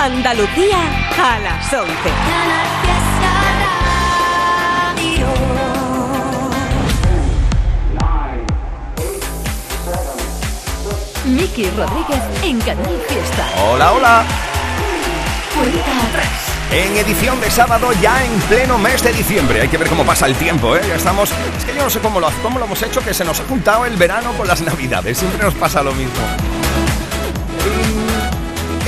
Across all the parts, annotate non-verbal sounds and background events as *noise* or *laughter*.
Andalucía a las 11. Miki Rodríguez en Canal Fiesta. Hola, hola. Cuenta atrás. En edición de sábado, ya en pleno mes de diciembre. Hay que ver cómo pasa el tiempo, ¿eh? Ya estamos. Es que yo no sé cómo lo, cómo lo hemos hecho, que se nos ha juntado el verano con las navidades. Siempre nos pasa lo mismo.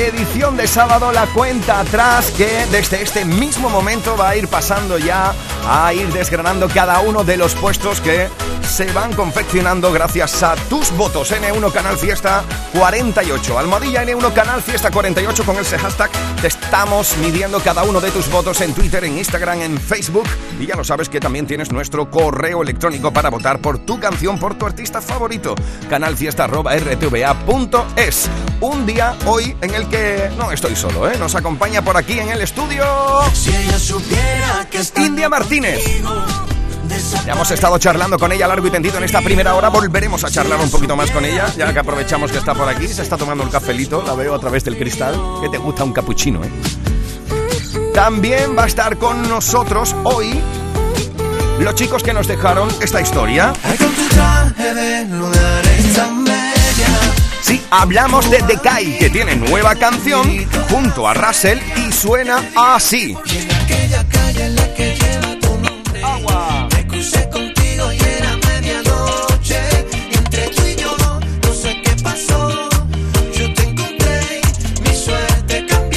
Edición de sábado, la cuenta atrás que desde este mismo momento va a ir pasando ya a ir desgranando cada uno de los puestos que se van confeccionando gracias a tus votos. N1 Canal Fiesta 48. Almohadilla N1 Canal Fiesta 48 con ese hashtag. Te estamos midiendo cada uno de tus votos en Twitter, en Instagram, en Facebook. Y ya lo sabes que también tienes nuestro correo electrónico para votar por tu canción, por tu artista favorito. Canalfiesta.rtva.es. Un día hoy en el que no estoy solo, ¿eh? Nos acompaña por aquí en el estudio. India Martínez. Ya hemos estado charlando con ella largo y tendido en esta primera hora. Volveremos a charlar un poquito más con ella, ya que aprovechamos que está por aquí. Se está tomando el cafelito, la veo a través del cristal. Que te gusta un capuchino, ¿eh? También va a estar con nosotros hoy los chicos que nos dejaron esta historia. Sí, hablamos de Decay, que tiene nueva canción junto a Russell y suena así.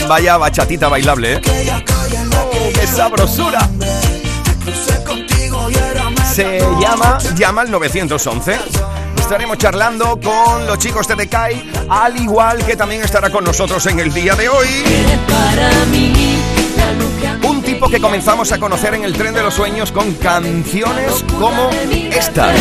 Vaya bachatita bailable, ¿eh? ¡Oh, sabrosura! Se llama Llama al 911. Estaremos charlando con los chicos de Decay, al igual que también estará con nosotros en el día de hoy. Un tipo que comenzamos a conocer en el tren de los sueños con canciones como esta.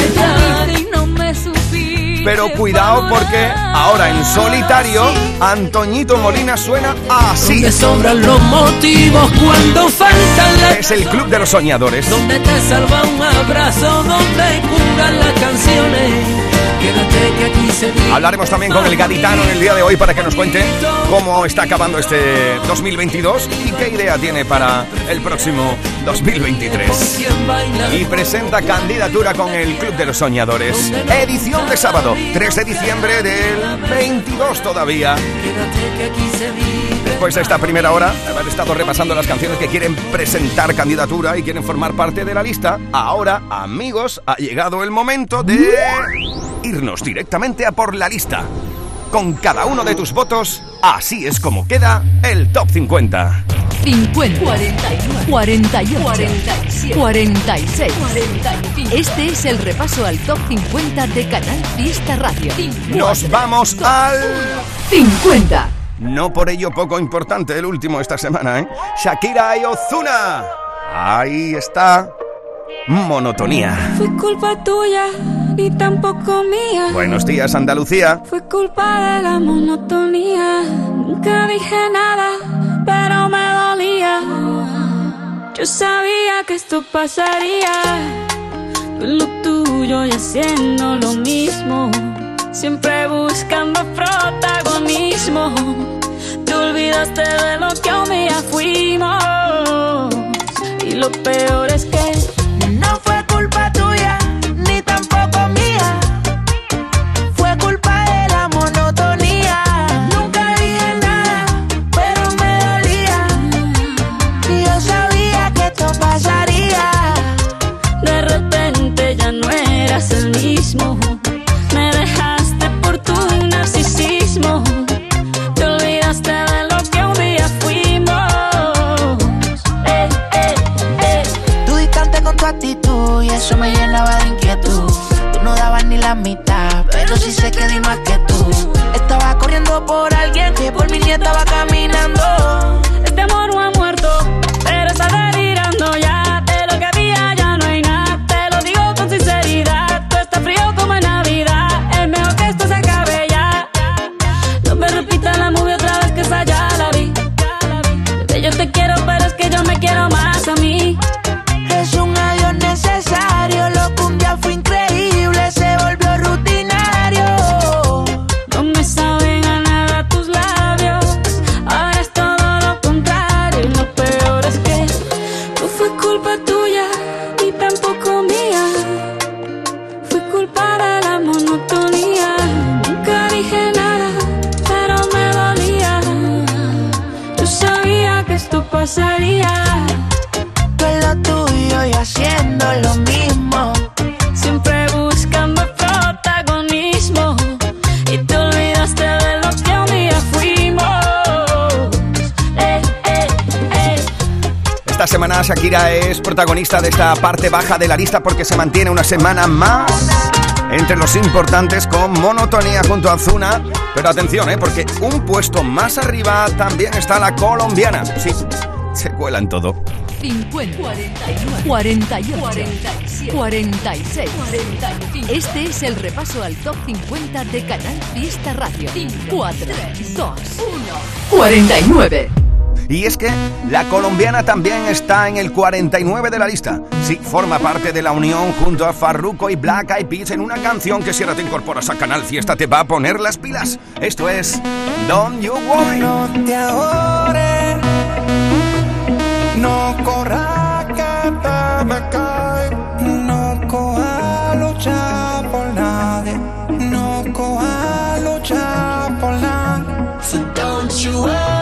Pero cuidado porque ahora en solitario Antoñito Molina suena así. Donde sobran los motivos cuando faltan las Es el club de los soñadores. Donde te salva un abrazo, donde curan las canciones. Quédate que aquí. Hablaremos también con el gaditano en el día de hoy para que nos cuente cómo está acabando este 2022 y qué idea tiene para el próximo 2023. Quien baila Y presenta candidatura con el Club de los Soñadores. Edición de sábado, 3 de diciembre del 22 todavía. De esta primera hora, haber estado repasando las canciones que quieren presentar candidatura y quieren formar parte de la lista, ahora, amigos, ha llegado el momento de irnos directamente a por la lista. Con cada uno de tus votos, así es como queda el top 50. 50, 49, 48, 47, 46, 45. Este es el repaso al top 50 de Canal Fiesta Radio. Nos vamos al... 50. No por ello poco importante el último esta semana, ¿eh? Shakira y Ozuna. Ahí está. Monotonía. Fue culpa tuya y tampoco mía. Buenos días, Andalucía. Fue culpa de la monotonía. Nunca dije nada, pero me dolía. Yo sabía que esto pasaría. Tú lo tuyo y haciendo lo mismo. Siempre buscando protagonismo. Te olvidaste de lo que un día fuimos. Y lo peor es que protagonista de esta parte baja de la lista porque se mantiene una semana más entre los importantes con monotonía junto a Zuna. Pero atención, ¿eh? porque un puesto más arriba también está la colombiana. Sí, se cuelan todo. 50, 49, 48, 47, 46, 45. Este es el repaso al top 50 de Canal Fiesta Radio. 4, 2, 1, 49. Y es que la colombiana también está en el 49 de la lista. Sí, forma parte de la unión junto a Farruko y Black Eyed Peas en una canción que si ahora te incorporas a Canal Fiesta te va a poner las pilas. Esto es Don't You Worry. No te ahorres, no corras que te me cae, no coja lucha por nadie, no coja lucha por nadie. So don't you worry.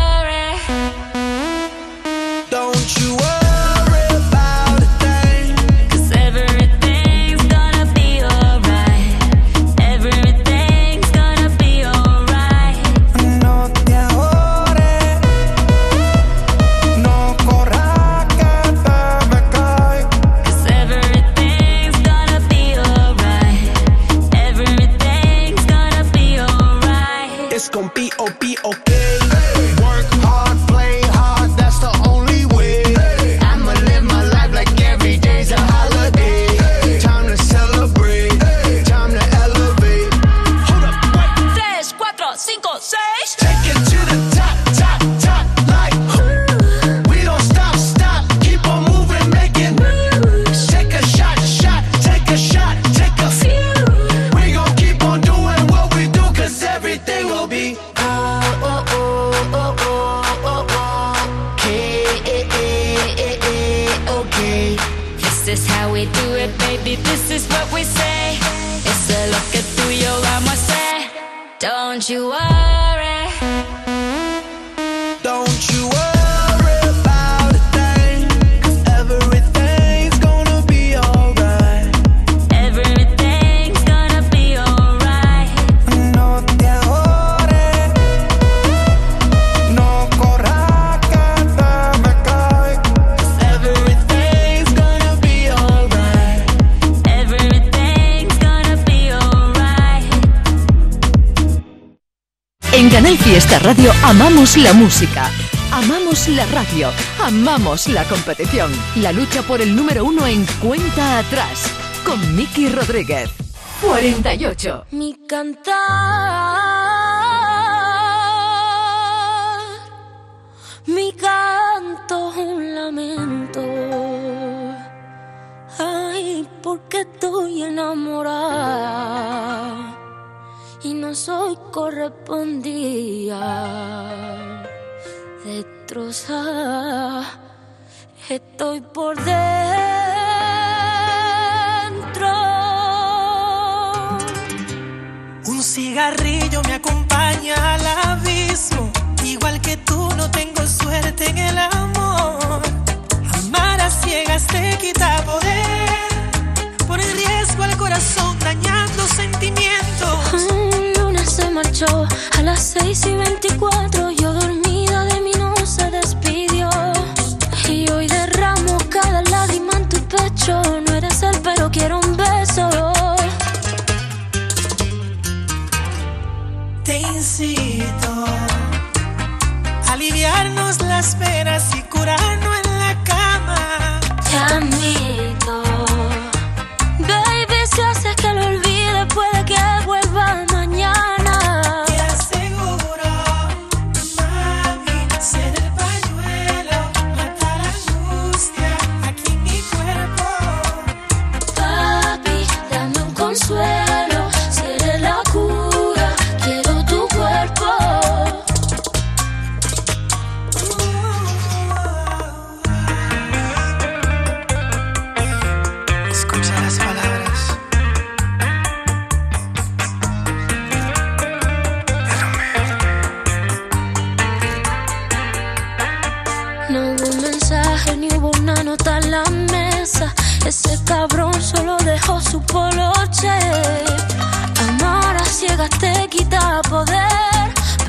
En Canal Fiesta Radio amamos la música, amamos la radio, amamos la competición. La lucha por el número uno en cuenta atrás con Miki Rodríguez. 48. Mi cantar, mi canto un lamento. Ay, porque estoy enamorada y no soy correspondida. Destrozada, estoy por dentro. Un cigarrillo me acompaña al abismo, igual que tú no tengo suerte en el amor. Amar a ciegas te quita poder, por el riesgo al corazón dañando sentimientos marchó a las 6 y 24. Yo dormida de mí no se despidió. Y hoy derramo cada lágrima en tu pecho. No eres él, pero quiero un beso. Te incito a aliviarnos las penas y curarnos en la cama. Ya mí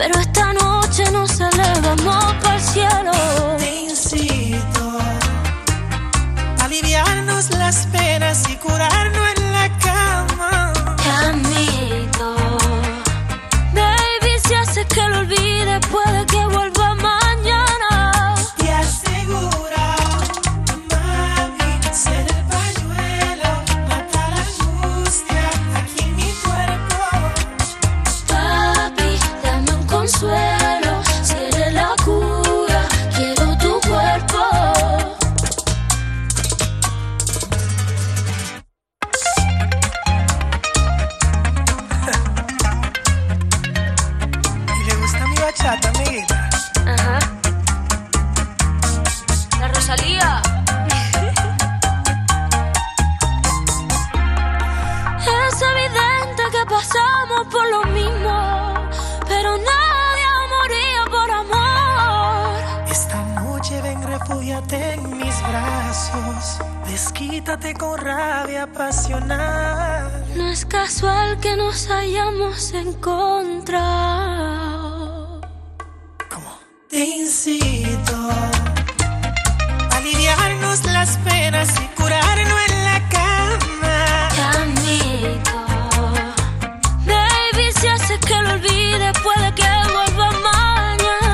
Pero esta noche nos elevamos para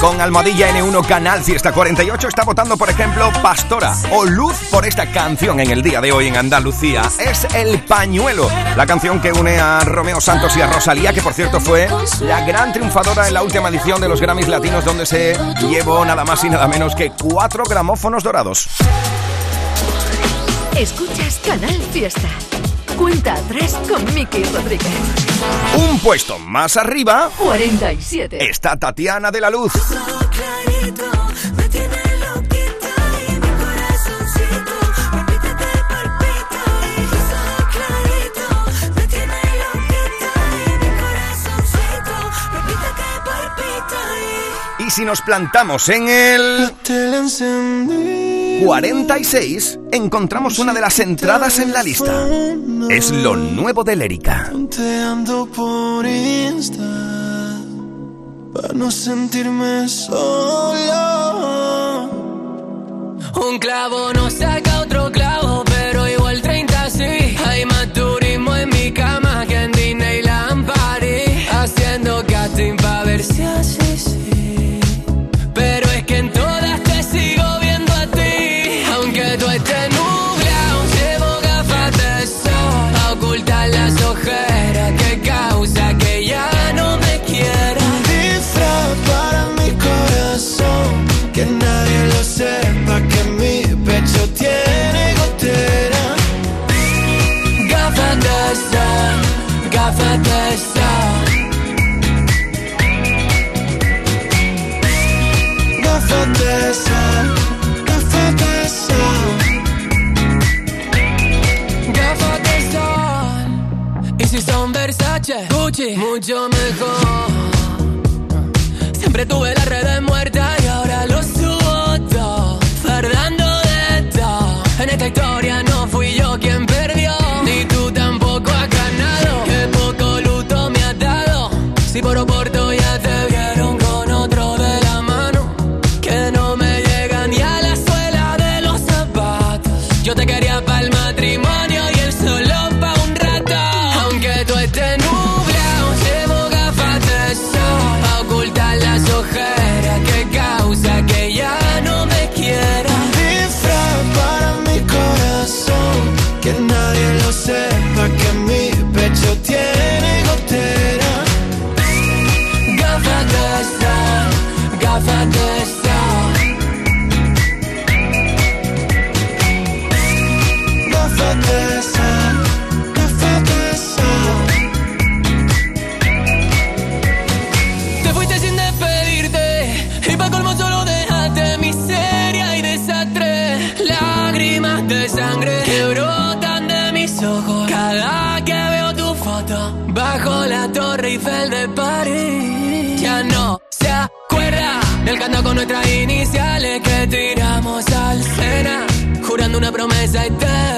con Almohadilla N1 Canal Fiesta 48 está votando, por ejemplo, Pastora o Luz por esta canción en el día de hoy en Andalucía. Es El Pañuelo, la canción que une a Romeo Santos y a Rosalía, que por cierto fue la gran triunfadora en la última edición de los Grammys Latinos, donde se llevó nada más y nada menos que cuatro gramófonos dorados. Escuchas Canal Fiesta. Cuenta 3 con Miki Rodríguez. Un puesto más arriba. 47. Está Tatiana de la Luz. Y si nos plantamos en el... 46 encontramos una de las entradas en la lista. Es lo nuevo de Lérica. por Insta para no sentirme solo. Un clavo no saca otro Gucci, mucho mejor. Siempre tuve la red de muerta y ahora lo subo todo. Fernando de todo. En esta historia no que tiramos al cena. Jurando una promesa eterna,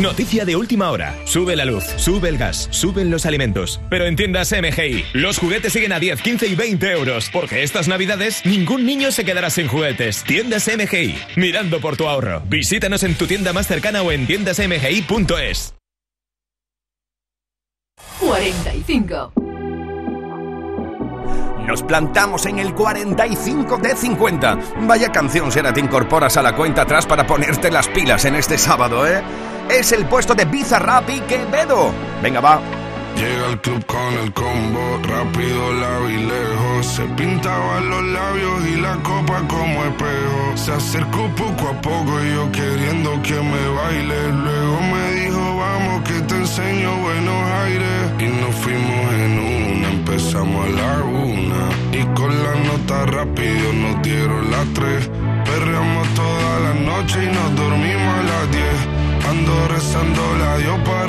Noticia de última hora. Sube la luz, sube el gas, suben los alimentos. Pero en tiendas MGI, los juguetes siguen a 10, 15 y 20 euros. Porque estas navidades ningún niño se quedará sin juguetes. Tiendas MGI, mirando por tu ahorro. Visítanos en tu tienda más cercana o en tiendasmgi.es. 45. Nos plantamos en el 45 de 50. Vaya canción será te incorporas a la cuenta atrás para ponerte las pilas en este sábado, ¿eh? Es el puesto de Bizarrap y Quevedo. Venga, va. Llega al club con el combo, rápido la vi lejos. Se pintaban los labios y la copa como espejo. Se acercó poco a poco y yo queriendo que me baile. Luego me dijo, vamos que te enseño buenos aires. Y nos fuimos en una, empezamos a la una. Y con la nota rápido nos dieron las tres. Perreamos toda la noche y nos dormimos. Ando rezando la Dios para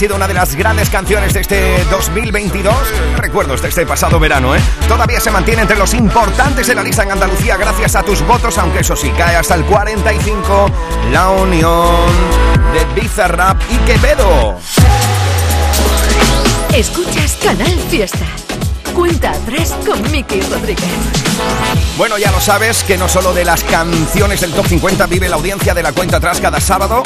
sido una de las grandes canciones de este 2022. Recuerdos de este pasado verano, ¿eh? Todavía se mantiene entre los importantes de la lista en Andalucía gracias a tus votos, aunque eso sí, cae hasta el 45. La unión de Bizarrap y Quevedo. Escuchas Canal Fiesta. Cuenta atrás con Miki Rodríguez. Bueno, ya lo sabes que no solo de las canciones del Top 50 vive la audiencia de la cuenta atrás cada sábado.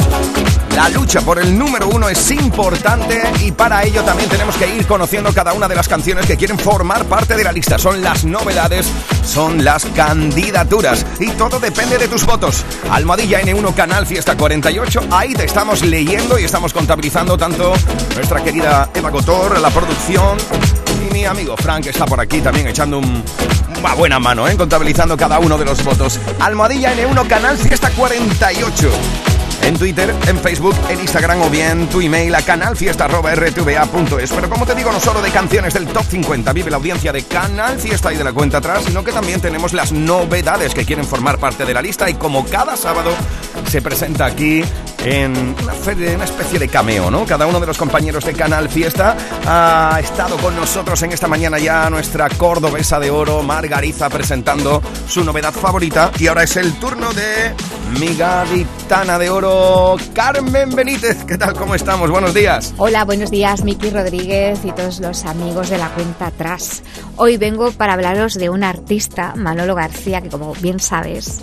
La lucha por el número uno es importante y para ello también tenemos que ir conociendo cada una de las canciones que quieren formar parte de la lista. Son las novedades, son las candidaturas y todo depende de tus votos. Almohadilla N1 Canal Fiesta 48, ahí te estamos leyendo y estamos contabilizando tanto nuestra querida Eva Gotor, la producción y mi amigo Frank está por aquí también echando un, una buena mano, ¿eh? contabilizando cada uno de los votos. Almohadilla N1 Canal Fiesta 48 en Twitter, en Facebook, en Instagram o bien tu email a canalfiesta.rtva.es. Pero como te digo, no solo de canciones del Top 50 vive la audiencia de Canal Fiesta y de la cuenta atrás, sino que también tenemos las novedades que quieren formar parte de la lista y como cada sábado se presenta aquí en una, fe- una especie de cameo, ¿no? Cada uno de los compañeros de Canal Fiesta ha estado con nosotros en esta mañana ya nuestra cordobesa de oro, Margariza, presentando su novedad favorita. Y ahora es el turno de mi gaditana de oro, Carmen Benítez. ¿Qué tal? ¿Cómo estamos? Buenos días. Hola, buenos días, Miki Rodríguez y todos los amigos de la cuenta atrás. Hoy vengo para hablaros de un artista, Manolo García, que como bien sabes,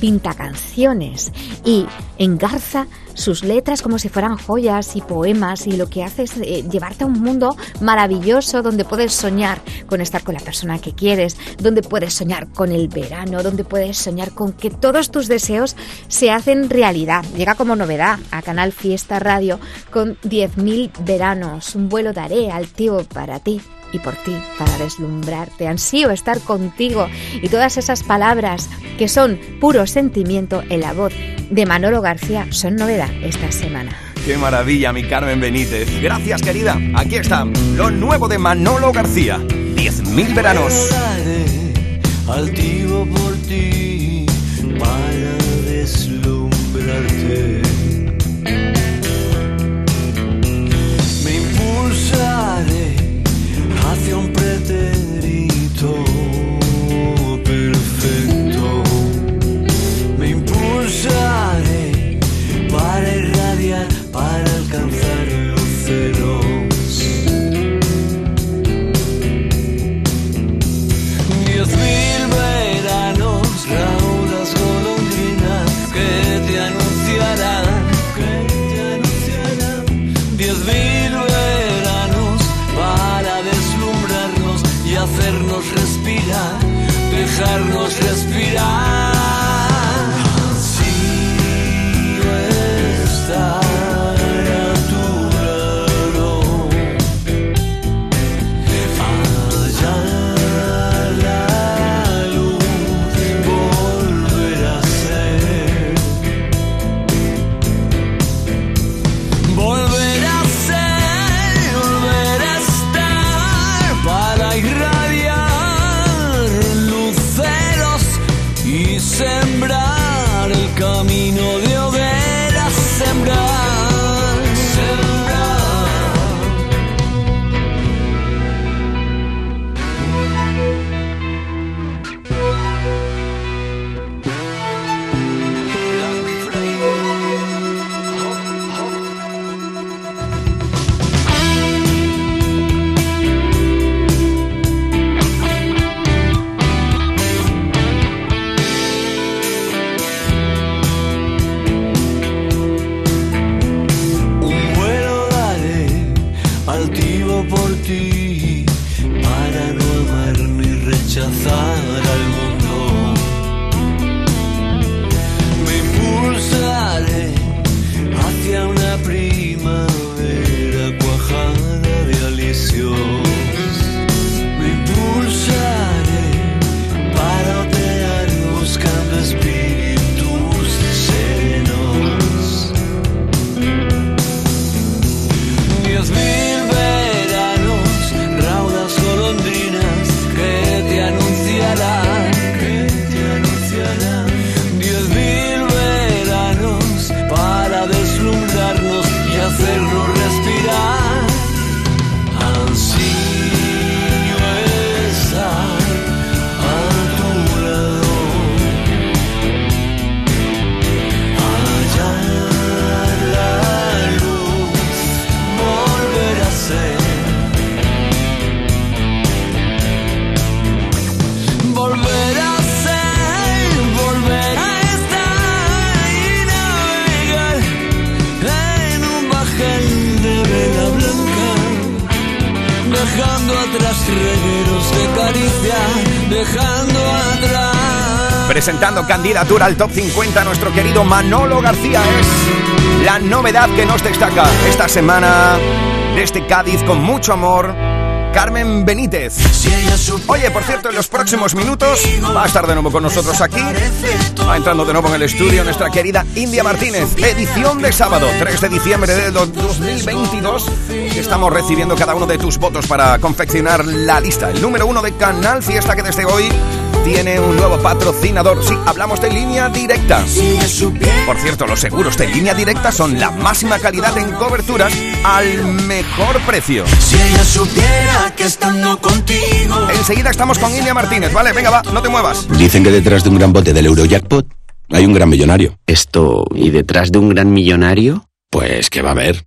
pinta canciones y engarza sus letras como si fueran joyas y poemas y lo que hace es eh, llevarte a un mundo maravilloso donde puedes soñar con estar con la persona que quieres, donde puedes soñar con el verano, donde puedes soñar con que todos tus deseos se hacen realidad. Llega como novedad a Canal Fiesta Radio con 10.000 veranos, un vuelo daré altivo para ti y por ti, para deslumbrarte. Ansío estar contigo y todas esas palabras que son puro sentimiento en la voz de Manolo García son novedad esta semana. Qué maravilla, mi Carmen Benítez. Gracias, querida. Aquí está lo nuevo de Manolo García. 10.000 veranos. altivo por ti Presentando candidatura al top 50, nuestro querido Manolo García es la novedad que nos destaca esta semana desde Cádiz con mucho amor. Carmen Benítez. Oye, por cierto, en los próximos minutos va a estar de nuevo con nosotros aquí. Va entrando de nuevo en el estudio nuestra querida India Martínez. Edición de sábado, 3 de diciembre de 2022. Estamos recibiendo cada uno de tus votos para confeccionar la lista. El número uno de Canal Fiesta que desde hoy tiene un nuevo patrocinador. Sí, hablamos de línea directa. Por cierto, los seguros de línea directa son la máxima calidad en coberturas al mejor precio. Si ella supiera que estando contigo. Enseguida estamos con India Martínez, ¿vale? Venga, va, no te muevas. Dicen que detrás de un gran bote del Eurojackpot hay un gran millonario. Esto, ¿y detrás de un gran millonario? Pues que va a haber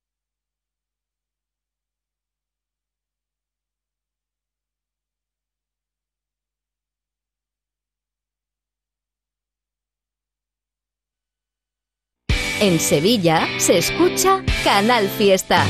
En Sevilla se escucha Canal Fiesta.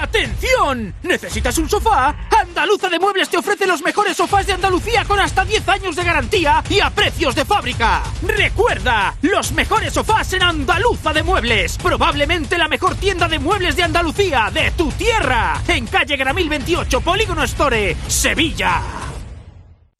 ¡Atención! ¿Necesitas un sofá? Andaluza de Muebles te ofrece los mejores sofás de Andalucía con hasta 10 años de garantía y a precios de fábrica. Recuerda, los mejores sofás en Andaluza de Muebles. Probablemente la mejor tienda de muebles de Andalucía, de tu tierra. En calle Gramil 28, Polígono Store, Sevilla.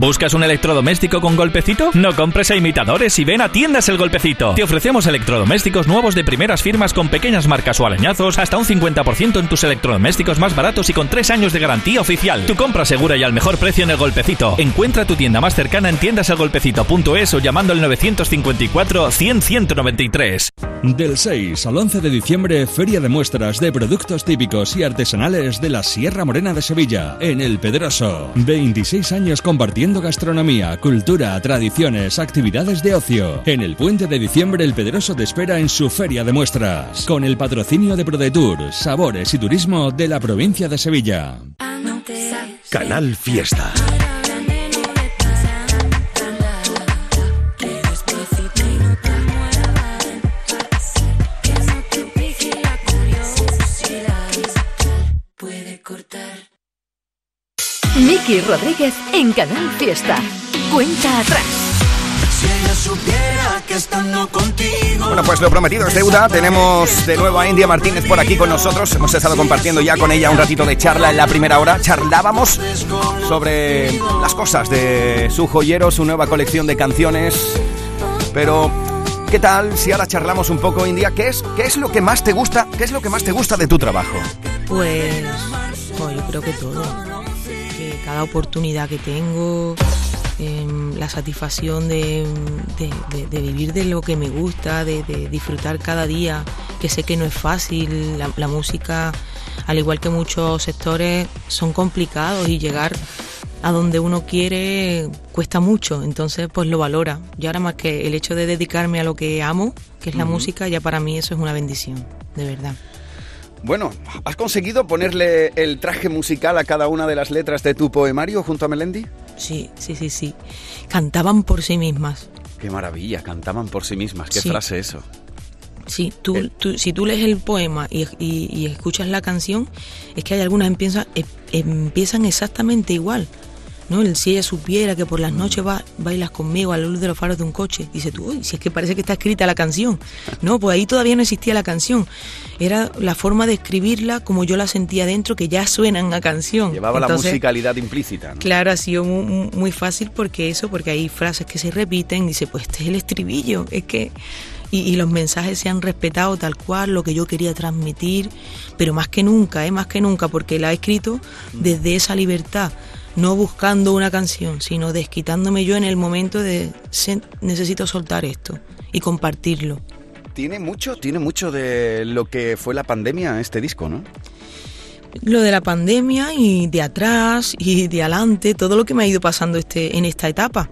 ¿Buscas un electrodoméstico con golpecito? No compres a imitadores y ven a Tiendas El Golpecito. Te ofrecemos electrodomésticos nuevos de primeras firmas con pequeñas marcas o arañazos, hasta un 50% en tus electrodomésticos más baratos y con 3 años de garantía oficial. Tu compra segura y al mejor precio en El Golpecito. Encuentra tu tienda más cercana en tiendaselgolpecito.es o llamando al 954 100 193. Del 6 al 11 de diciembre, Feria de Muestras de Productos Típicos y Artesanales de la Sierra Morena de Sevilla, en El Pedroso. 26 años compartiendo gastronomía, cultura, tradiciones, actividades de ocio. En el puente de diciembre, El Pedroso te espera en su Feria de Muestras, con el patrocinio de ProDetour, Sabores y Turismo de la provincia de Sevilla. Canal Fiesta. Miki Rodríguez en Canal Fiesta. Cuenta atrás. Si ella supiera que estando contigo. Bueno, pues lo prometido es deuda. Tenemos de nuevo a India Martínez por aquí con nosotros. Hemos estado compartiendo ya con ella un ratito de charla en la primera hora. Charlábamos sobre las cosas de su joyero, su nueva colección de canciones. Pero, ¿qué tal si ahora charlamos un poco, India? ¿Qué es, qué es lo que más te gusta? ¿Qué es lo que más te gusta de tu trabajo? Pues, pues yo creo que todo. Cada oportunidad que tengo, em, la satisfacción de, de- de- de vivir de lo que me gusta, de, disfrutar cada día, que sé que no es fácil. La, la música, al igual que muchos sectores, son complicados y llegar a donde uno quiere cuesta mucho, entonces pues lo valora. Y ahora más que el hecho de dedicarme a lo que amo, que es la música, ya para mí eso es una bendición, de verdad. Bueno, ¿has conseguido ponerle el traje musical a cada una de las letras de tu poemario junto a Melendi? Sí, sí, sí, sí. Cantaban por sí mismas. Qué maravilla, cantaban por sí mismas. Qué Sí. frase eso. Sí, tú, tú- si tú lees el poema y, y- y escuchas la canción, es que hay algunas empiezan, em- empiezan exactamente igual. ¿No? El si ella supiera que por las noches va, bailas conmigo a la luz de los faros de un coche, dice tú, uy, si es que parece que está escrita la canción. No, pues ahí todavía no existía la canción. Era la forma de escribirla como yo la sentía dentro, que ya suenan a canción. Llevaba la musicalidad implícita. ¿no? Claro, ha sido mu- mu- muy, fácil porque eso, porque hay frases que se repiten, dice, pues este es el estribillo, es que... Y, y los mensajes se han respetado tal cual, lo que yo quería transmitir, pero más que nunca, ¿eh? más que nunca, porque la he escrito desde esa libertad, no buscando una canción, sino desquitándome yo en el momento de "Se- necesito soltar esto y compartirlo. Tiene mucho, tiene mucho de lo que fue la pandemia este disco, ¿no? lo de la pandemia y de atrás y de adelante, todo lo que me ha ido pasando este, en esta etapa.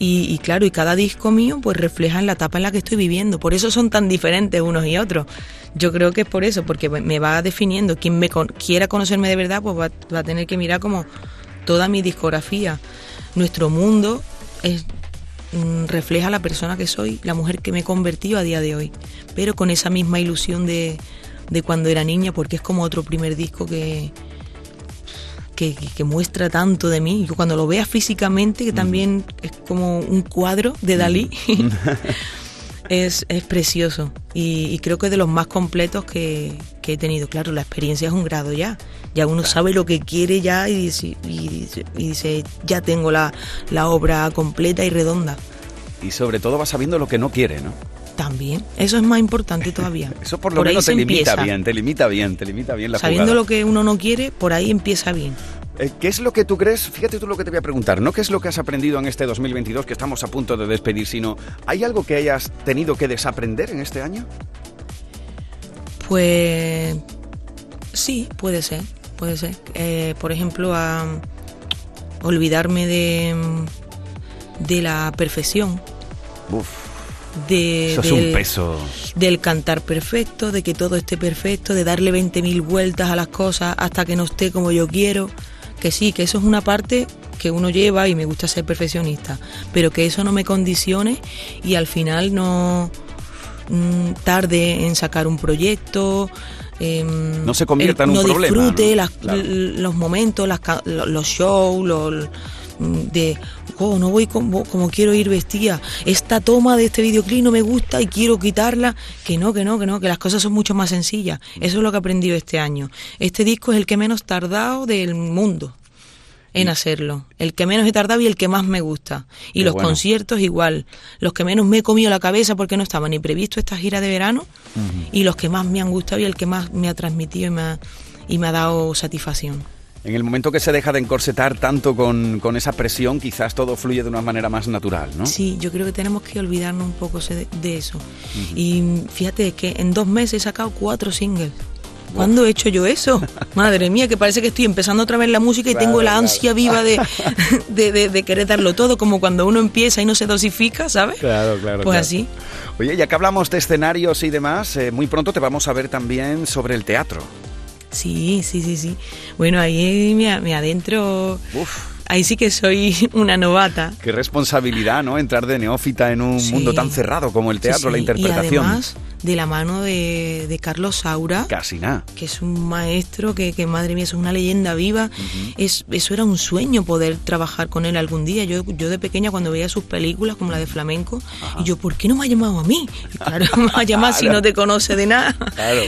Y, y claro, y cada disco mío pues refleja en la etapa en la que estoy viviendo. Por eso son tan diferentes unos y otros. Yo creo que es por eso, porque me va definiendo. Quien me con- quiera conocerme de verdad, pues va, va a tener que mirar como toda mi discografía. Nuestro mundo es, mm, refleja la persona que soy, la mujer que me he convertido a día de hoy. Pero con esa misma ilusión de, de cuando era niña, porque es como otro primer disco que, que, muestra tanto de mí. Yo cuando lo veas físicamente, que también es como un cuadro de Dalí, *laughs* *laughs* es, es precioso. Y, y creo que es de los más completos que, que he tenido. Claro, la experiencia es un grado ya. Ya uno sabe lo que quiere ya y dice, y dice, y dice, ya tengo la, la obra completa y redonda. Y sobre todo va sabiendo lo que no quiere, ¿no? También. Eso es más importante todavía. *laughs* Eso por lo Por menos te limita empieza. bien, te limita bien, te limita bien la Sabiendo jugada. lo que uno no quiere, por ahí empieza bien. Eh, ¿Qué es lo que tú crees? Fíjate tú lo que te voy a preguntar. No qué es lo que has aprendido en este 2022 que estamos a punto de despedir, sino ¿hay algo que hayas tenido que desaprender en este año? Pues sí, puede ser, puede ser. Eh, por ejemplo, a olvidarme de, de la perfección, Uf, de, eso es un peso. del cantar perfecto, de que todo esté perfecto, de darle 20.000 vueltas a las cosas hasta que no esté como yo quiero. Que sí, que eso es una parte que uno lleva y me gusta ser perfeccionista, pero que eso no me condicione y al final no mm, tarde en sacar un proyecto. Em, No se convierta el- en un no problema, disfrute ¿no? las- Claro. los momentos, las los shows, los, mm, de, oh, no voy como, como quiero ir vestida, esta toma de este videoclip no me gusta y quiero quitarla, que no, que no, que no, que las cosas son mucho más sencillas. Eso es lo que he aprendido este año. Este disco es el que menos tardado del mundo en hacerlo. El que menos he tardado y el que más me gusta. Y Qué los bueno. conciertos igual. Los que menos me he comido la cabeza porque no estaba ni previsto esta gira de verano y los que más me han gustado y el que más me ha transmitido y me ha, y me ha dado satisfacción. En el momento que se deja de encorsetar tanto con, con esa presión, quizás todo fluye de una manera más natural, ¿no? Sí, yo creo que tenemos que olvidarnos un poco de, eso. Y fíjate que en dos meses he sacado cuatro singles. ¿Cuándo he hecho yo eso? *laughs* Madre mía, que parece que estoy empezando otra vez la música y Claro, tengo la claro. ansia viva de, *laughs* de, de- de querer darlo todo, como cuando uno empieza y no se dosifica, ¿sabes? Claro, claro. Pues así. Oye, ya que hablamos de escenarios y demás, eh, muy pronto te vamos a ver también sobre el teatro. Sí, sí, sí, sí. Bueno, ahí me, me adentro. Ahí sí que soy *laughs* una novata. Qué responsabilidad, ¿no? Entrar de neófita en un Sí. mundo tan cerrado como el Sí, teatro, sí. la interpretación. Y además, de la mano de, de Carlos Saura. Casi nada. que es un maestro que, que madre mía, es una leyenda viva. es, eso era un sueño poder trabajar con él algún día. Yo, yo de pequeña cuando veía sus películas, como la de flamenco, y yo, ¿por qué no me ha llamado a mí? Y claro, *laughs* me va a llamar si no te conoce de nada. *laughs* Claro,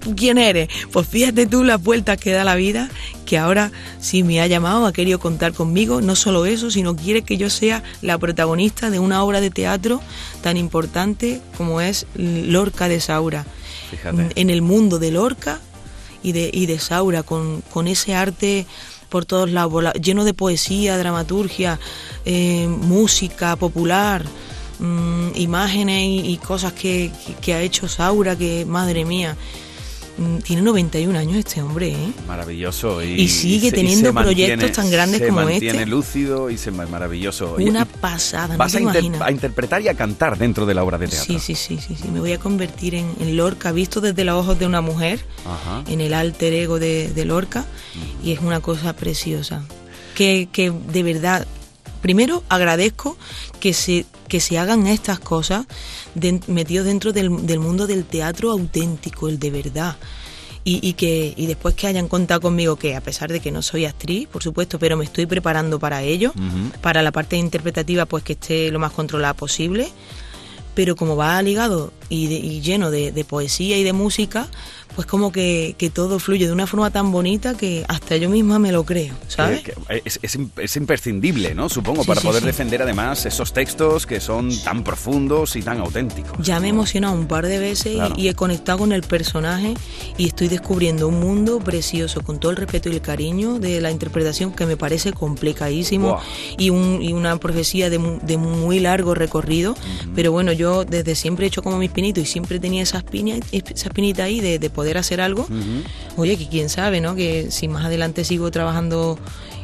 ¿Tú quién eres? Pues fíjate tú las vueltas que da la vida, que ahora sí me ha llamado, ha querido contar conmigo, no solo eso, sino quiere que yo sea la protagonista de una obra de teatro tan importante como es Lorca de Saura. Fíjate. En el mundo de Lorca y de, y de Saura, con, con ese arte por todos lados, lleno de poesía, dramaturgia, eh, música popular, mm, imágenes y, y cosas que, que- que ha hecho Saura, que madre mía, tiene 91 años este hombre, ¿eh? Maravilloso. Y, Y sigue se- teniendo se mantiene- proyectos tan grandes se como mantiene este. lúcido y se ma- maravilloso. Una pasada, no vas te a, inter- imaginas. a interpretar y a cantar dentro de la obra de teatro. Sí, sí, sí, sí, sí, me voy a convertir en, en Lorca, visto desde los ojos de una mujer, Ajá. en el alter ego de, de Lorca, y es una cosa preciosa. Que, que de verdad, primero agradezco que se, que se hagan estas cosas de- metidos dentro del, del mundo del teatro auténtico, el de verdad. Y, y que y después que hayan contado conmigo que a pesar de que no soy actriz por supuesto pero me estoy preparando para ello para la parte interpretativa pues que esté lo más controlada posible pero como va ligado y, de- y lleno de, de poesía y de música, pues como que, que todo fluye de una forma tan bonita que hasta yo misma me lo creo, ¿sabes? Es, es es imprescindible, ¿no? Supongo, Sí, para sí, poder sí. defender además esos textos que son tan profundos y tan auténticos. Ya me he emocionado un par de veces y- Claro. y, he conectado con el personaje y estoy descubriendo un mundo precioso, con todo el respeto y el cariño de la interpretación que me parece complicadísimo y, un, y una profecía de, de muy largo recorrido. Pero bueno, yo desde siempre he hecho como mis pequeñito y siempre tenía esa, espina, esa espinita ahí de, de poder hacer algo, oye, que quién sabe, ¿no? Que si más adelante sigo trabajando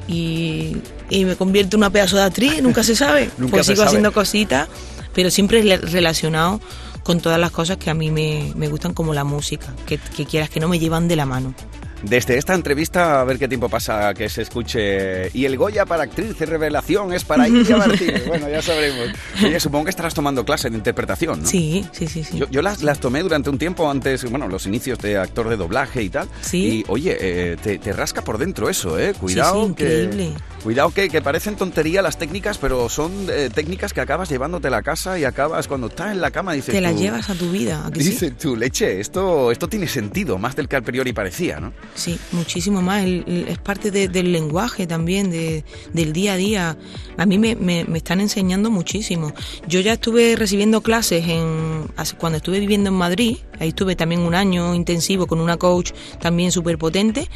y, y me convierto en una pedazo de actriz, *laughs* nunca se sabe. Nunca pues se sigo sabe. haciendo cositas, pero siempre relacionado con todas las cosas que a mí me, me gustan, como la música, que, que quieras que no me llevan de la mano. Desde esta entrevista, a ver qué tiempo pasa que se escuche. Y el Goya para actriz de revelación es para India *laughs* Martínez. Bueno, ya sabremos. Oye, supongo que estarás tomando clases de interpretación, ¿no? Sí, sí, sí, sí. Yo, yo las, las tomé durante un tiempo antes, bueno, los inicios de actor de doblaje y tal. Sí. Y oye, eh, te, te rasca por dentro eso, ¿eh? Cuidado. sí, que, increíble. cuidado que, que parecen tontería las técnicas, pero son eh, técnicas que acabas llevándote a la casa y acabas cuando estás en la cama dices Te la tú- llevas a tu vida, ¿a que sí? Dice tu leche, esto, esto tiene sentido, más del que a priori parecía, ¿no? Sí, muchísimo más. El- es parte de- del lenguaje también, de, del día a día. A mí me, me- me están enseñando muchísimo. Yo ya estuve recibiendo clases en, cuando estuve viviendo en Madrid. Ahí estuve también un año intensivo con una coach también súper potente.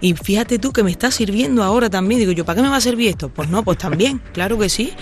Y fíjate tú que me está sirviendo ahora también. Digo yo, ¿para qué me va a servir esto? Pues no, pues también, *laughs* claro que sí.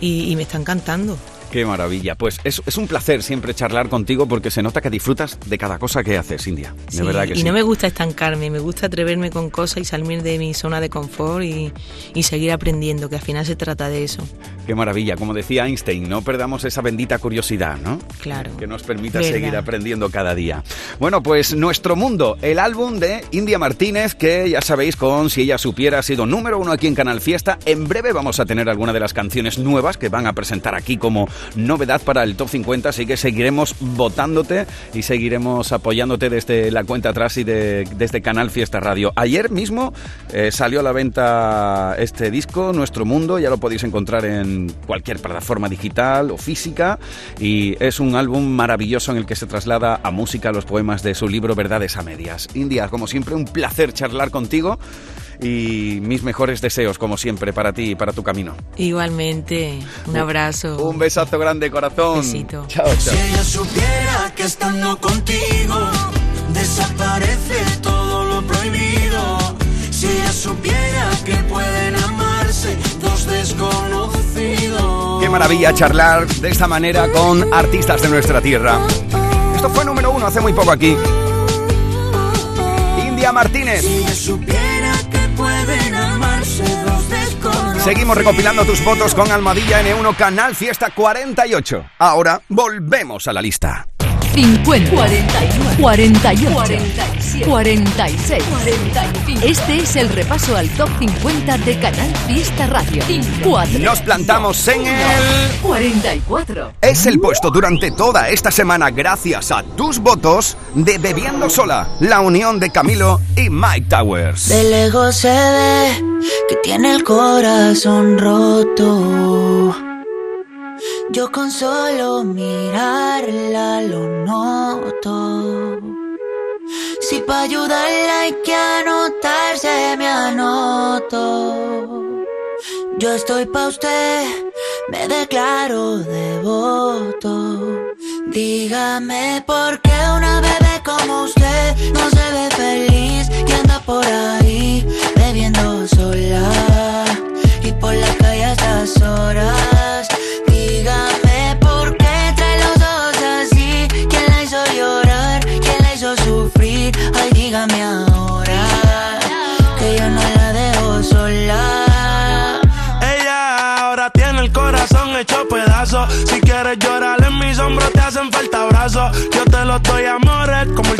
Y, y me está encantando. Qué maravilla. Pues es, es un placer siempre charlar contigo porque se nota que disfrutas de cada cosa que haces, India. De Sí, verdad que y sí. no me gusta estancarme, me gusta atreverme con cosas y salir de mi zona de confort y, y seguir aprendiendo, que al final se trata de eso. Qué maravilla. Como decía Einstein, no perdamos esa bendita curiosidad, ¿no? Claro. Que nos permita Verdad. seguir aprendiendo cada día. Bueno, pues Nuestro Mundo, el álbum de India Martínez, que ya sabéis, con Si ella supiera, ha sido número uno aquí en Canal Fiesta. En breve vamos a tener alguna de las canciones nuevas que van a presentar aquí como novedad para el Top 50, así que seguiremos votándote y seguiremos apoyándote desde la cuenta atrás y de- desde Canal Fiesta Radio. Ayer mismo eh, salió a la venta este disco, Nuestro Mundo, ya lo podéis encontrar en cualquier plataforma digital o física y es un álbum maravilloso en el que se traslada a música los poemas de su libro Verdades a Medias. India, como siempre, un placer charlar contigo y mis mejores deseos, como siempre, para ti y para tu camino. Igualmente, un abrazo. Un besazo grande, corazón. Besito. Chao, chao. Si ella supiera que estando contigo desaparece todo lo prohibido. Si ella supiera que pueden amarse dos desconocidos. Qué maravilla charlar de esta manera con artistas de nuestra tierra. Esto fue número uno hace muy poco aquí. India Martínez. Si Seguimos recopilando tus votos con Almadilla N1 Canal Fiesta 48. Ahora volvemos a la lista. 50, 49, 48, 47, 46, 45. Este es el repaso al top 50 de Canal Fiesta Radio. 4. Nos plantamos en el 44. Es el puesto durante toda esta semana gracias a tus votos de Bebiendo Sola, la unión de Camilo y Mike Towers. De lejos se ve que tiene el corazón roto. Yo con solo mirarla lo noto. Si pa' ayudarla hay que anotarse, me anoto. Yo estoy pa' usted, me declaro devoto. Dígame por qué una bebé como usted no se ve feliz y anda por ahí bebiendo sola y por la calle a estas horas. Dígame por qué trae los ojos así. ¿Quién la hizo llorar? ¿Quién la hizo sufrir? Ay, dígame ahora que yo no la dejo sola. Ella ahora tiene el corazón hecho pedazo. Si quieres llorar en mis hombros te hacen falta brazos. Yo te lo doy amores como el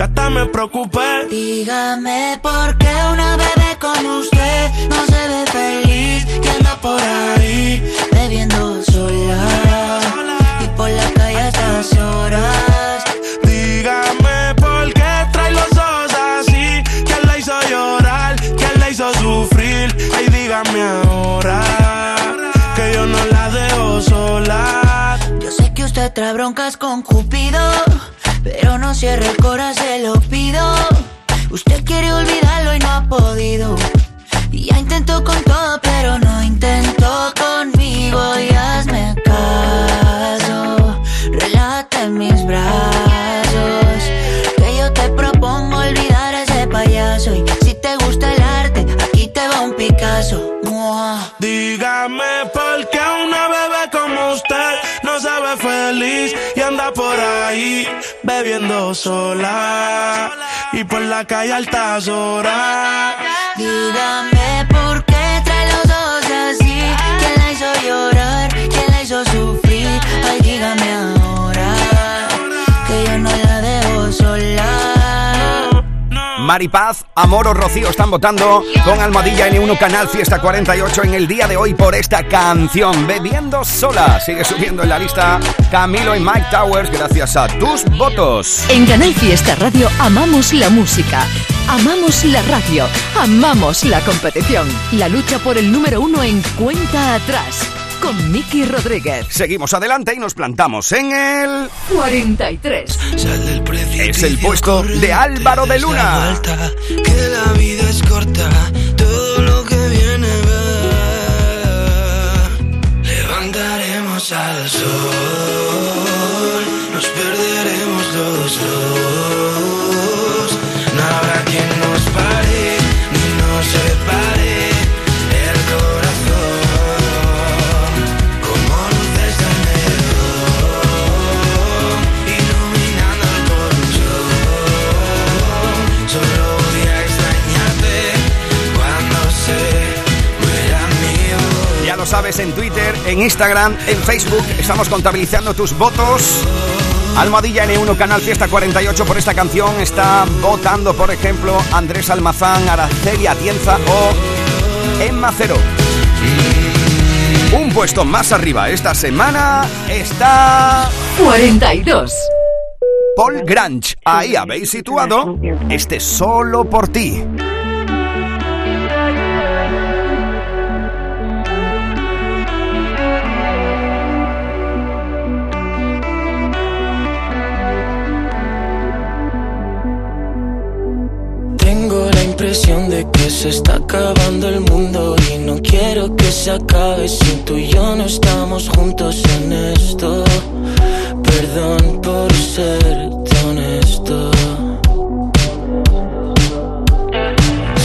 Yo hasta me preocupé. Dígame por qué una bebé como usted no se ve feliz y anda por ahí bebiendo sola y por la calle a estas horas. Dígame por qué trae los ojos así. ¿Quién la hizo llorar? ¿Quién la hizo sufrir? Ay, dígame ahora que yo no la dejo sola. Yo sé que usted trae broncas con no cierre el corazón, se lo pido. Usted quiere olvidarlo y no ha podido. Ya intentó con todo, pero no intentó conmigo. Y por la calle altas horas. Dígame por qué trae los ojos así. ¿Quién la hizo llorar? ¿Quién la hizo sufrir? Ay, dígame ahora que yo no la dejo sola. Maripaz, Amor o Rocío están votando con Almohadilla N1 Canal Fiesta 48 en el día de hoy por esta canción. Bebiendo sola. Sigue subiendo en la lista Camilo y Mike Towers gracias a tus votos. En Canal Fiesta Radio amamos la música, amamos la radio, amamos la competición. La lucha por el número uno en cuenta atrás. Con Miki Rodríguez. Seguimos adelante y nos plantamos en el 43. Es el puesto de Álvaro de Luna. Que la vida es corta, todo lo que viene va. Levantaremos al sol, nos perderemos los dos. Twitter, en Instagram, en Facebook. Estamos contabilizando tus votos. Almohadilla N1 Canal Fiesta 48 por esta canción está votando, por ejemplo, Andrés Almazán, Araceli Atienza o Emma Cero. Un puesto más arriba esta semana está 42. Paul Grange. Ahí habéis situado este solo por ti. Impresión de que se está acabando el mundo y no quiero que se acabe si tú y yo no estamos juntos en esto. Perdón por ser tan honesto.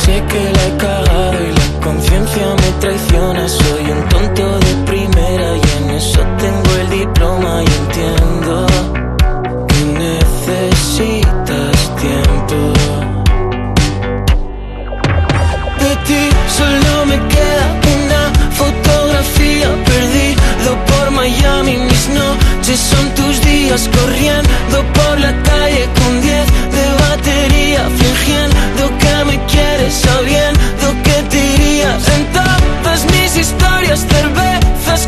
Sé que la he cagado y la conciencia me traiciona. Soy un tonto de primera y en eso tengo el diploma y entiendo que necesitas Miami. Mis noches son tus días corriendo por la calle con 10 de batería, fingiendo que me quieres, sabiendo que te irías en todas mis historias, cervezas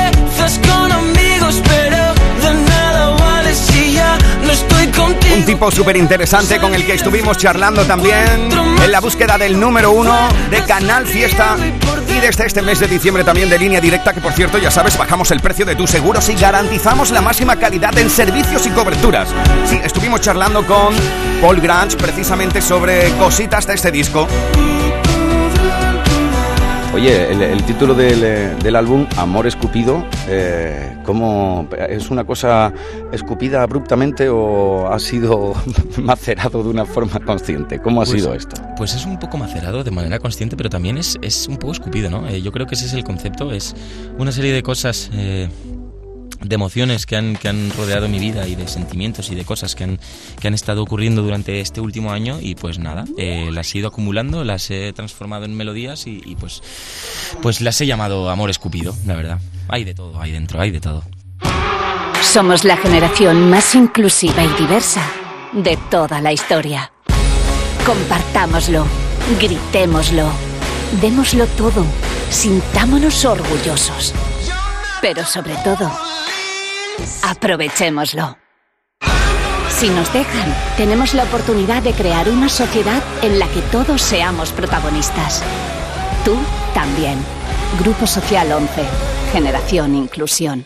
Un tipo súper interesante con el que estuvimos charlando también. en la búsqueda del número uno de Canal Fiesta y desde este mes de diciembre también de línea directa, que por cierto, ya sabes, bajamos el precio de tus seguros y garantizamos la máxima calidad en servicios y coberturas. Sí, estuvimos charlando con Paul Grange precisamente sobre cositas de este disco. Oye, el, título del, del, álbum, Amor Escupido, eh, ¿cómo, ¿es una cosa escupida abruptamente o ha sido *laughs* macerado de una forma consciente? ¿Cómo ha pues, sido esto? Pues es un poco macerado de manera consciente, pero también es, es un poco escupido, ¿no? Eh, yo creo que ese es el concepto, es una serie de cosas... Eh, de emociones que han, que han rodeado mi vida y de sentimientos y de cosas que han, que han estado ocurriendo durante este último año y pues nada, eh, las he ido acumulando, las he transformado en melodías y, y, pues, pues las he llamado Amor Escupido, la verdad. Hay de todo, hay dentro, hay de todo. Somos la generación más inclusiva y diversa de toda la historia. Compartámoslo, gritémoslo, démoslo todo, sintámonos orgullosos. Pero sobre todo, Aprovechémoslo. Si nos dejan, tenemos la oportunidad de crear una sociedad en la que todos seamos protagonistas. Tú también. Grupo Social 11. Generación Inclusión.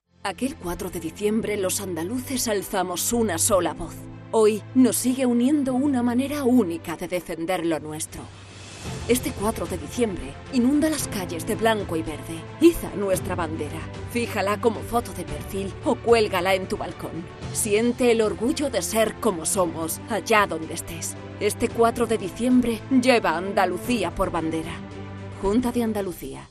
Aquel 4 de diciembre los andaluces alzamos una sola voz. Hoy nos sigue uniendo una manera única de defender lo nuestro. Este 4 de diciembre inunda las calles de blanco y verde. Iza nuestra bandera. Fíjala como foto de perfil o cuélgala en tu balcón. Siente el orgullo de ser como somos, allá donde estés. Este 4 de diciembre lleva Andalucía por bandera. Junta de Andalucía.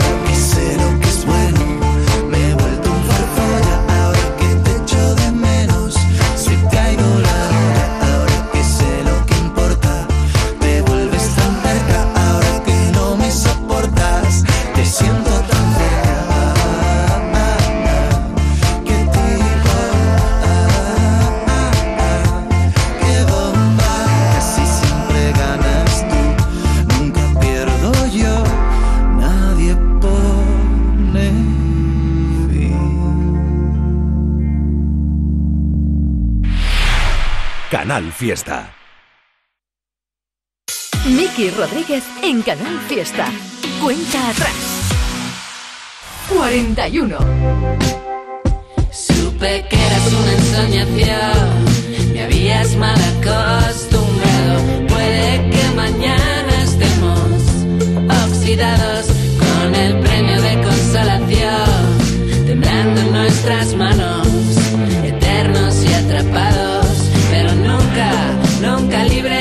Canal Fiesta. Miki Rodríguez en Canal Fiesta. Cuenta atrás. 41. Supe que eras una ensoñación, me habías mal acostumbrado. Puede que mañana estemos oxidados con el premio de consolación, temblando en nuestras manos, nunca, nunca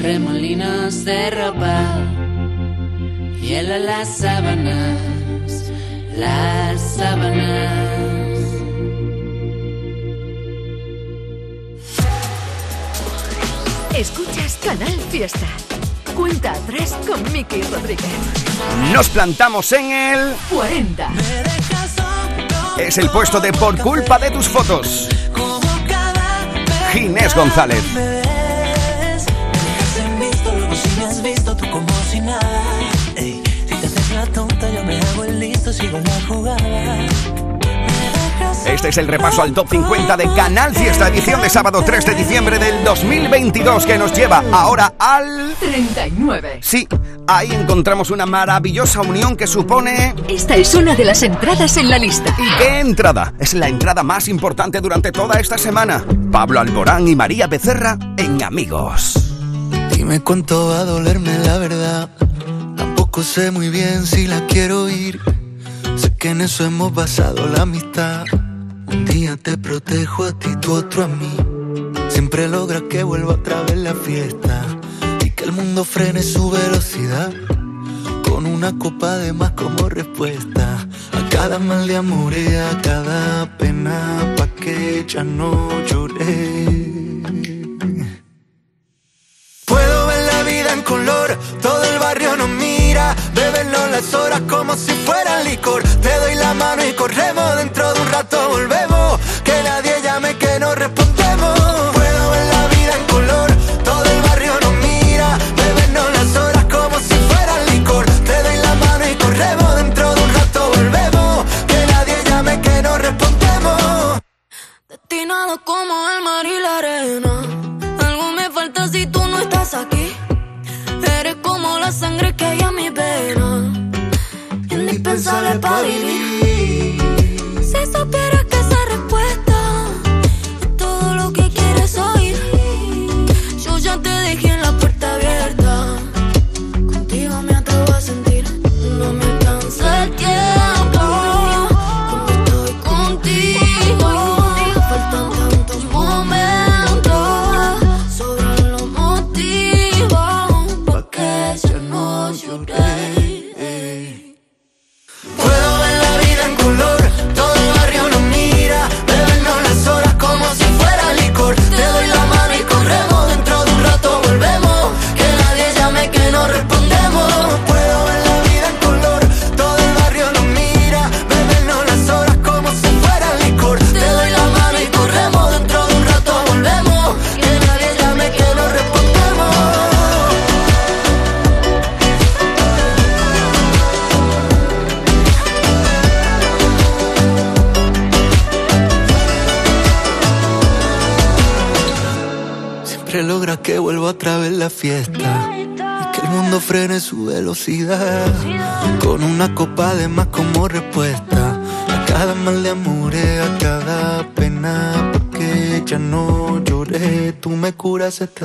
Remolinos de ropa, hielo en las sábanas, las sábanas. Escuchas Canal Fiesta. Cuenta atrás con Miki Rodríguez. Nos plantamos en el 40. Es el puesto de Por culpa de tus fotos. Ginés González. Jugada. Este es el repaso al top 50 de Canal Fiesta, edición de sábado 3 de diciembre del 2022, que nos lleva ahora al 39. Sí, ahí encontramos una maravillosa unión que supone. Esta es una de las entradas en la lista. ¿Y qué entrada? Es la entrada más importante durante toda esta semana. Pablo Alborán y María Becerra en Amigos. Dime cuánto va a dolerme la verdad. Tampoco sé muy bien si la quiero ir. Que en eso hemos basado la amistad. Un día te protejo a ti, tú otro a mí. Siempre logra que vuelva otra vez la fiesta. Y que el mundo frene su velocidad. Con una copa de más como respuesta. A cada mal de amor y a cada pena. Pa' que ya no lloré. Puedo ver la vida en color, todo el barrio nos mira, bebernos las horas como si fueran licor. Te doy la mano y corremos, dentro de un rato volvemos,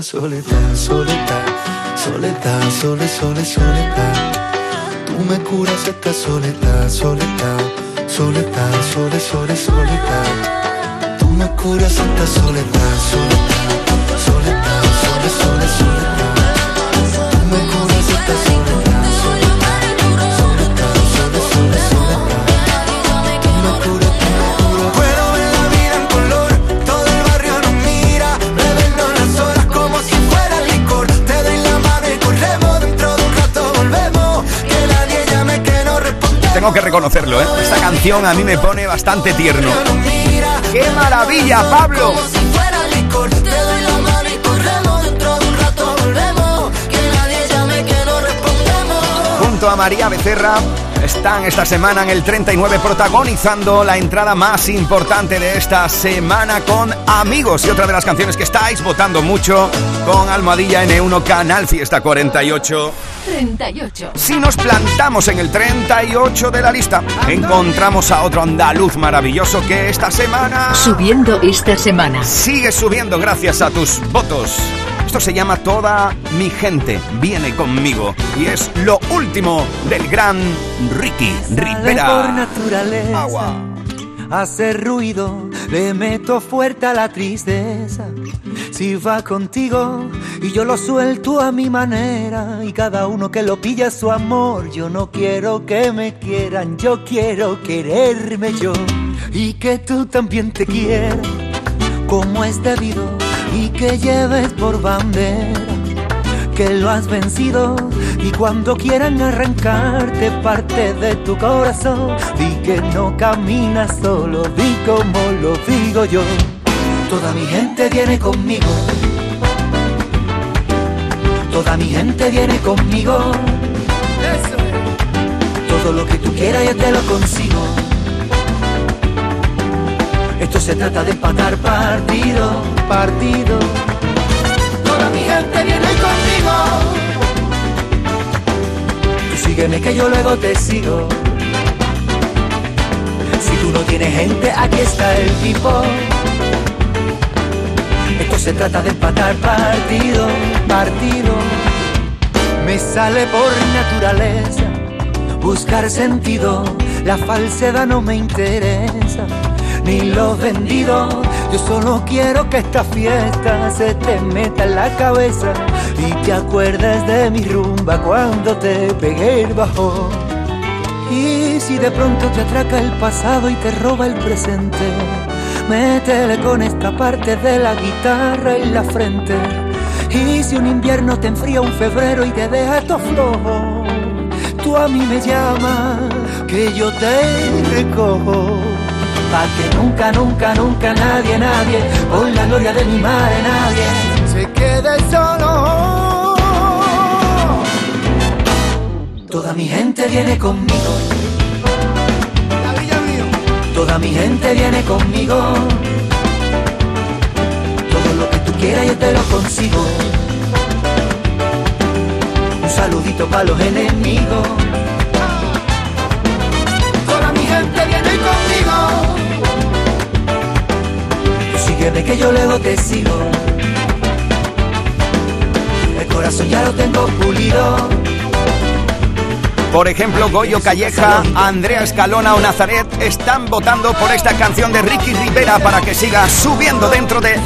soledad, soledad, soledad, sole, sole, soledad. Tú me curas esta soledad, soledad, soledad, sole, sole, soledad. Tú me curas esta soledad, soledad, reconocerlo, ¿eh? Esta canción a mí me pone bastante tierno. ¡Qué maravilla, Pablo! Junto a María Becerra están esta semana en el 39 protagonizando la entrada más importante de esta semana con Amigos y otra de las canciones que estáis votando mucho con Almohadilla N1 Canal Fiesta 48 38. Si nos plantamos en el 38 de la lista, encontramos a otro andaluz maravilloso que esta semana... Subiendo esta semana. Sigue subiendo gracias a tus votos. Esto se llama Toda mi gente viene conmigo y es lo último del gran Ricky Rivera. por naturaleza. Hace ruido, le meto fuerte a la tristeza. Si va contigo y yo lo suelto a mi manera y cada uno que lo pilla su amor, yo no quiero que me quieran, yo quiero quererme yo y que tú también te quieras como es debido y que lleves por bandera que lo has vencido y cuando quieran arrancarte parte de tu corazón, di que no caminas solo, di como lo digo yo. Toda mi gente viene conmigo. Toda mi gente viene conmigo. Todo lo que tú quieras yo te lo consigo. Esto se trata de empatar partido, partido. Toda mi gente viene conmigo. Tú sígueme que yo luego te sigo. Si tú no tienes gente, aquí está el tipo. Se trata de empatar partido, partido. Me sale por naturaleza buscar sentido. La falsedad no me interesa, ni lo vendido. Yo solo quiero que esta fiesta se te meta en la cabeza y te acuerdes de mi rumba cuando te pegué el bajo. Y si de pronto te atraca el pasado y te roba el presente, métele con esta parte de la guitarra en la frente. Y si un invierno te enfría un febrero y te deja todo flojo, tú a mí me llamas, que yo te recojo. Pa' que nunca, nunca, nunca nadie, nadie, por la gloria de mi madre, nadie se quede solo. Toda mi gente viene conmigo. Toda mi gente viene conmigo. Todo lo que tú quieras yo te lo consigo. Un saludito para los enemigos. Toda mi gente viene conmigo. Tú sígueme que yo luego te sigo. El corazón ya lo tengo pulido. Por ejemplo, Goyo Calleja, Andrea Escalona o Nazaret están votando por esta canción de Ricky Rivera para que siga subiendo dentro de